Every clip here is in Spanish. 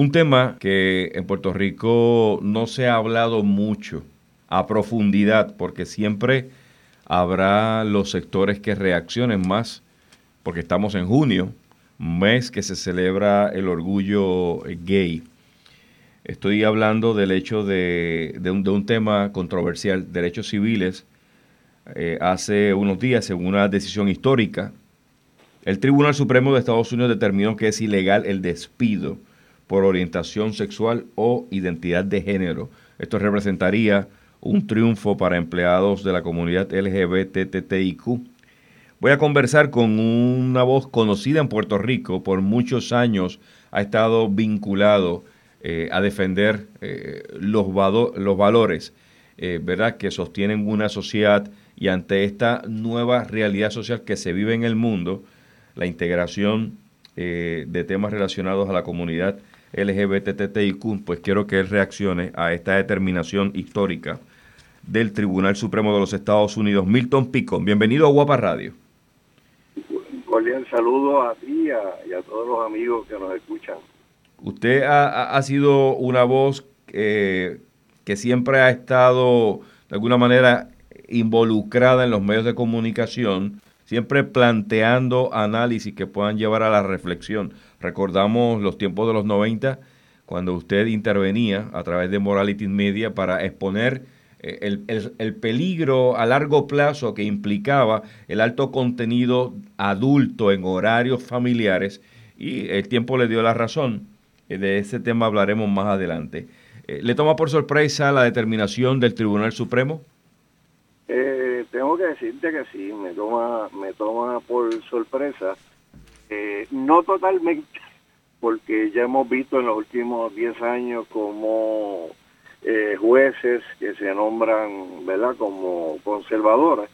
Un tema que en Puerto Rico no se ha hablado mucho a profundidad, porque siempre habrá los sectores que reaccionen más, porque estamos en junio, mes que se celebra el orgullo gay. Estoy hablando del hecho de, un, tema controversial, derechos civiles. Eh, hace unos días, según una decisión histórica, el Tribunal Supremo de Estados Unidos determinó que es ilegal el despido por orientación sexual o identidad de género. Esto representaría un triunfo para empleados de la comunidad LGBTTIQ. Voy a conversar con una voz conocida en Puerto Rico, por muchos años ha estado vinculado eh, a defender eh, los, valores eh, ¿verdad? que sostienen una sociedad y ante esta nueva realidad social que se vive en el mundo, la integración de temas relacionados a la comunidad LGBTTIQ, pues quiero que él reaccione a esta determinación histórica del Tribunal Supremo de los Estados Unidos. Milton Pico, bienvenido a Guapa Radio. Cordial saludo a ti y a todos los amigos que nos escuchan. Usted ha, sido una voz eh, que siempre ha estado de alguna manera involucrada en los medios de comunicación, siempre planteando análisis que puedan llevar a la reflexión. Recordamos los tiempos de los 90, cuando usted intervenía a través de Morality Media para exponer eh, el, el, peligro a largo plazo que implicaba el alto contenido adulto en horarios familiares y el tiempo le dio la razón. Eh, de ese tema hablaremos más adelante. Eh, ¿Le toma por sorpresa la determinación del Tribunal Supremo? Eh, tengo que decirte que sí, me toma, me toma por sorpresa. No totalmente, porque ya hemos visto en los últimos 10 años como jueces que se nombran, ¿verdad?, como conservadores,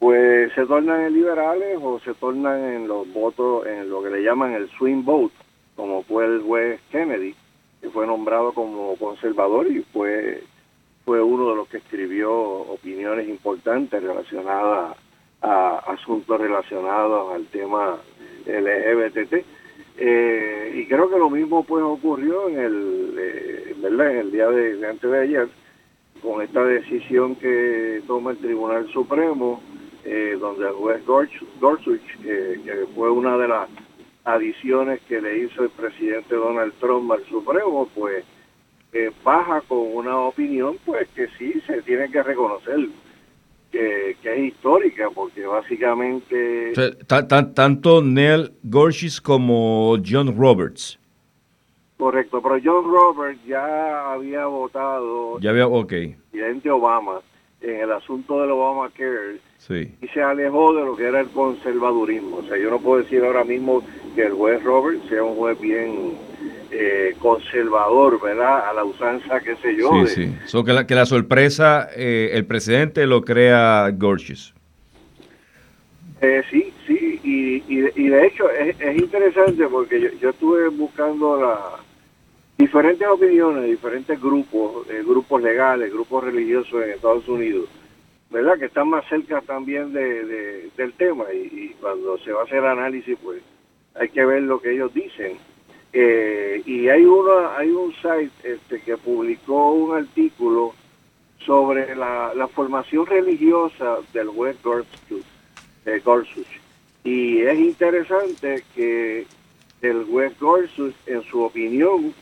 pues se tornan en liberales o se tornan en los votos, en lo que le llaman el swing vote, como fue el juez Kennedy, que fue nombrado como conservador y fue, fue uno de los que escribió opiniones importantes relacionadas a asuntos relacionados al tema LGBT. Eh, y creo que lo mismo pues ocurrió en el, eh, ¿verdad? En el día de, antes de ayer, con esta decisión que toma el Tribunal Supremo, eh, donde el juez Gorsuch, que fue una de las adiciones que le hizo el presidente Donald Trump al Supremo, pues eh, baja con una opinión pues que sí se tiene que reconocer que, es histórica, porque básicamente... tanto Neil Gorsuch como John Roberts. Correcto, pero John Roberts ya había votado... Ya había, ok. Presidente Obama en el asunto del Obamacare sí. y se alejó de lo que era el conservadurismo. O sea, yo no puedo decir ahora mismo que el juez Robert sea un juez bien eh, conservador, ¿verdad? A la usanza, qué sé yo. Sí, sí. que, la, que la sorpresa, eh, el presidente lo crea Gorgeous. Eh, sí, sí, y, y, de hecho es, interesante porque yo, yo estuve buscando la diferentes opiniones, diferentes grupos, grupos legales, grupos religiosos en Estados Unidos, ¿verdad? Que están más cerca también de, del tema y, y, cuando se va a hacer análisis, pues hay que ver lo que ellos dicen. Eh, y hay uno, hay un site este, que publicó un artículo sobre la, formación religiosa del juez Gorsuch, Y es interesante que el juez Gorsuch, en su opinión,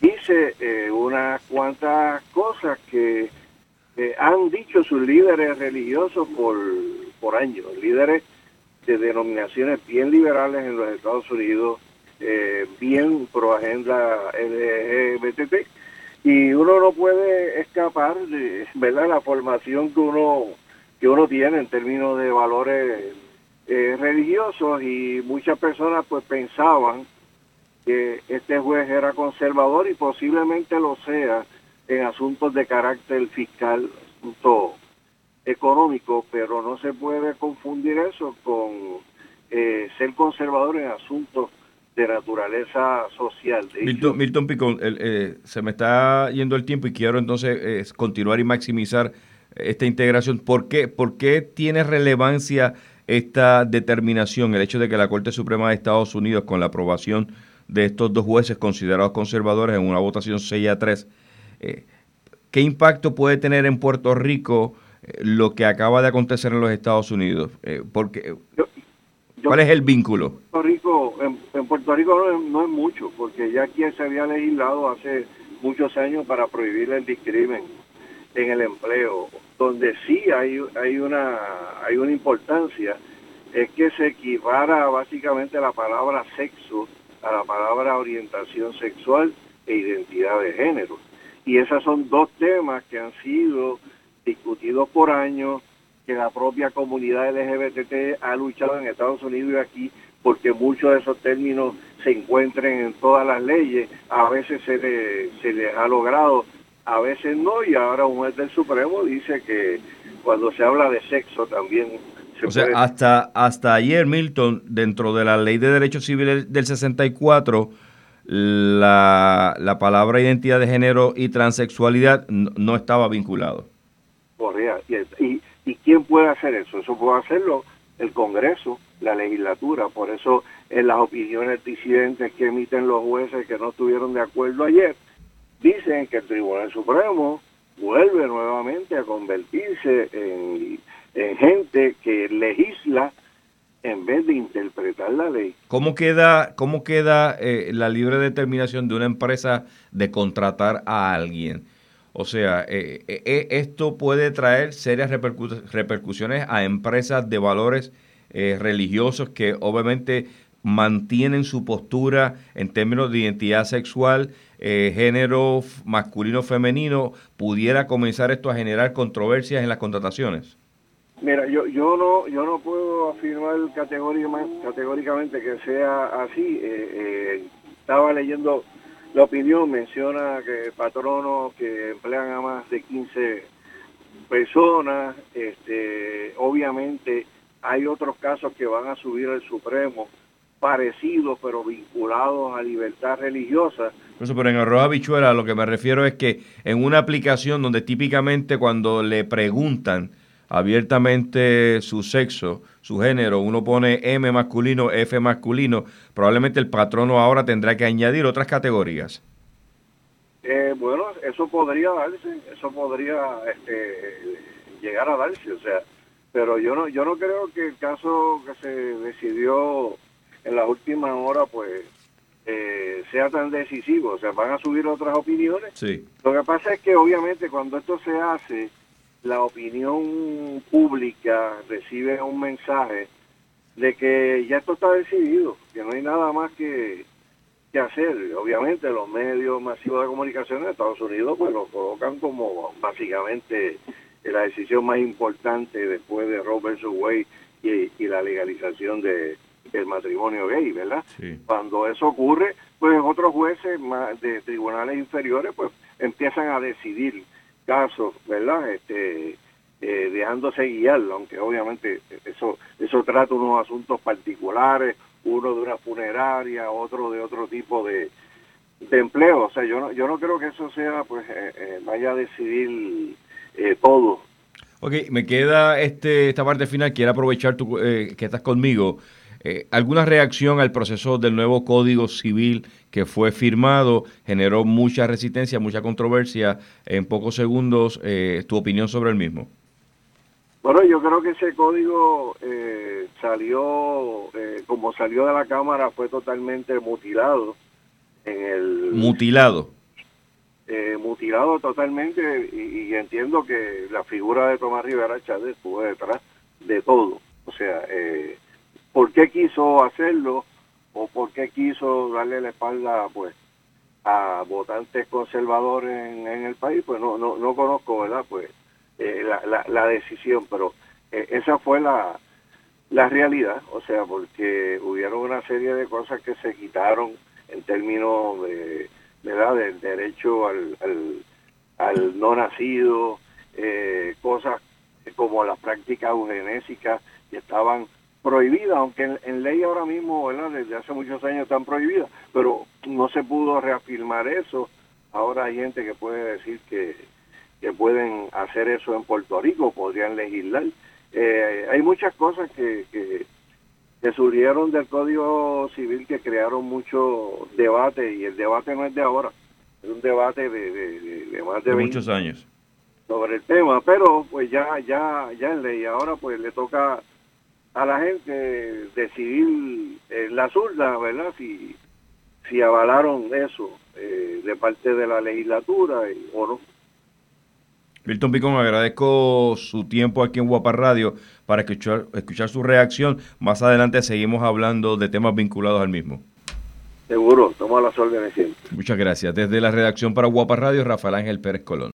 dice eh, unas cuantas cosas que han dicho sus líderes religiosos por, por años, líderes de denominaciones bien liberales en los Estados Unidos, eh, bien pro agenda LGBT, y uno no puede escapar de ¿verdad? la formación que uno que uno tiene en términos de valores eh, religiosos y muchas personas pues pensaban que este juez era conservador y posiblemente lo sea en asuntos de carácter fiscal, asuntos económico, pero no se puede confundir eso con eh, ser conservador en asuntos de naturaleza social. Milton, Milton Picón, eh, se me está yendo el tiempo y quiero entonces eh, continuar y maximizar esta integración. ¿Por qué, ¿Por qué tiene relevancia esta determinación, el hecho de que la Corte Suprema de Estados Unidos, con la aprobación de estos dos jueces considerados conservadores en una votación 6 a 3. Eh, ¿Qué impacto puede tener en Puerto Rico eh, lo que acaba de acontecer en los Estados Unidos? Eh, porque, ¿Cuál es el vínculo? Puerto Rico, en, Puerto Rico no es, mucho, porque ya aquí se había legislado hace muchos años para prohibir el discrimen en el empleo. Donde sí hay, hay, una, hay una importancia es que se equivara básicamente la palabra sexo a la palabra orientación sexual e identidad de género. Y esos son dos temas que han sido discutidos por años, que la propia comunidad LGBT ha luchado en Estados Unidos y aquí porque muchos de esos términos se encuentren en todas las leyes, a veces se, se les ha logrado, a veces no, y ahora un juez del Supremo dice que cuando se habla de sexo también o sea, hasta, hasta ayer, Milton, dentro de la Ley de Derechos Civiles del 64, la, la palabra identidad de género y transexualidad no, estaba vinculado. Y, y, quién puede hacer eso? Eso puede hacerlo el Congreso, la legislatura. Por eso en las opiniones disidentes que emiten los jueces que no estuvieron de acuerdo ayer, dicen que el Tribunal Supremo vuelve nuevamente a convertirse en en gente que legisla en vez de interpretar la ley. ¿Cómo queda, cómo queda eh, la libre determinación de una empresa de contratar a alguien? O sea, eh, eh, esto puede traer serias repercusiones a empresas de valores religiosos que obviamente mantienen su postura en términos de identidad sexual, género masculino femenino, pudiera comenzar esto a generar controversias en las contrataciones. Mira, yo yo no yo no puedo afirmar categóricamente que sea así. Eh, eh, estaba leyendo la opinión, menciona que patronos que emplean a más de 15 personas, este, obviamente hay otros casos que van a subir al Supremo parecidos pero vinculados a libertad religiosa. Eso, pero en arroz bichuela lo que me refiero es que en una aplicación donde típicamente cuando le preguntan abiertamente su sexo, su género, uno pone M masculino, F masculino, probablemente el patrono ahora tendrá que añadir otras categorías. Eh, bueno, eso podría darse, eso podría este, llegar a darse, o sea, pero yo no, yo no creo que el caso que se decidió en las últimas horas, pues, eh, sea tan decisivo, o sea, van a subir otras opiniones. Sí. Lo que pasa es que obviamente cuando esto se hace, la opinión pública recibe un mensaje de que ya esto está decidido, que no hay nada más que, que hacer. Obviamente los medios masivos de comunicación de Estados Unidos pues lo colocan como básicamente la decisión más importante después de Robert Wade y, y la legalización de el matrimonio gay, ¿verdad? Cuando eso ocurre, pues otros jueces de tribunales inferiores pues empiezan a decidir casos, ¿verdad? Este, eh, dejándose guiar, aunque obviamente eso, eso trata unos asuntos particulares, uno de una funeraria, otro de otro tipo de, de empleo. O sea, yo no, yo no creo que eso sea, pues, eh, eh, vaya a decidir todo. Ok, me queda este esta parte final. Quiero aprovechar tu, que estás conmigo. ¿Alguna reacción al proceso del nuevo Código Civil que fue firmado? Generó mucha resistencia, mucha controversia. En pocos segundos, tu opinión sobre el mismo. Bueno, yo creo que ese código eh, salió, eh, como salió de la Cámara, fue totalmente mutilado. En el, mutilado. Eh, mutilado totalmente y, entiendo que la figura de Tomás Rivera Chávez estuvo detrás de todo. O sea, eh, ¿por qué quiso hacerlo o por qué quiso darle la espalda pues a votantes conservadores en, en el país? Pues no, no, no conozco, ¿verdad? Pues eh, la, la, decisión, pero eh, esa fue la, la realidad, o sea, porque hubieron una serie de cosas que se quitaron en términos de, ¿verdad? del derecho al, al, no nacido, eh, cosas como las prácticas eugenésicas que estaban prohibidas, aunque en, ley ahora mismo, ¿verdad? desde hace muchos años están prohibidas, pero no se pudo reafirmar eso. Ahora hay gente que puede decir que, que pueden hacer eso en Puerto Rico, podrían legislar. Eh, hay muchas cosas que, que, que surgieron del Código Civil que crearon mucho debate y el debate no es de ahora, es un debate de, más de, muchos años sobre el tema, pero pues ya ya ya en ley ahora pues le toca a la gente decidir en la zurda, ¿verdad? Si si avalaron eso eh, de parte de la legislatura o no. Milton Picón, agradezco su tiempo aquí en Guapa Radio para escuchar, escuchar su reacción. Más adelante seguimos hablando de temas vinculados al mismo. Seguro, tomo las órdenes siempre. Muchas gracias. Desde la redacción para Guapa Radio, Rafael Ángel Pérez Colón.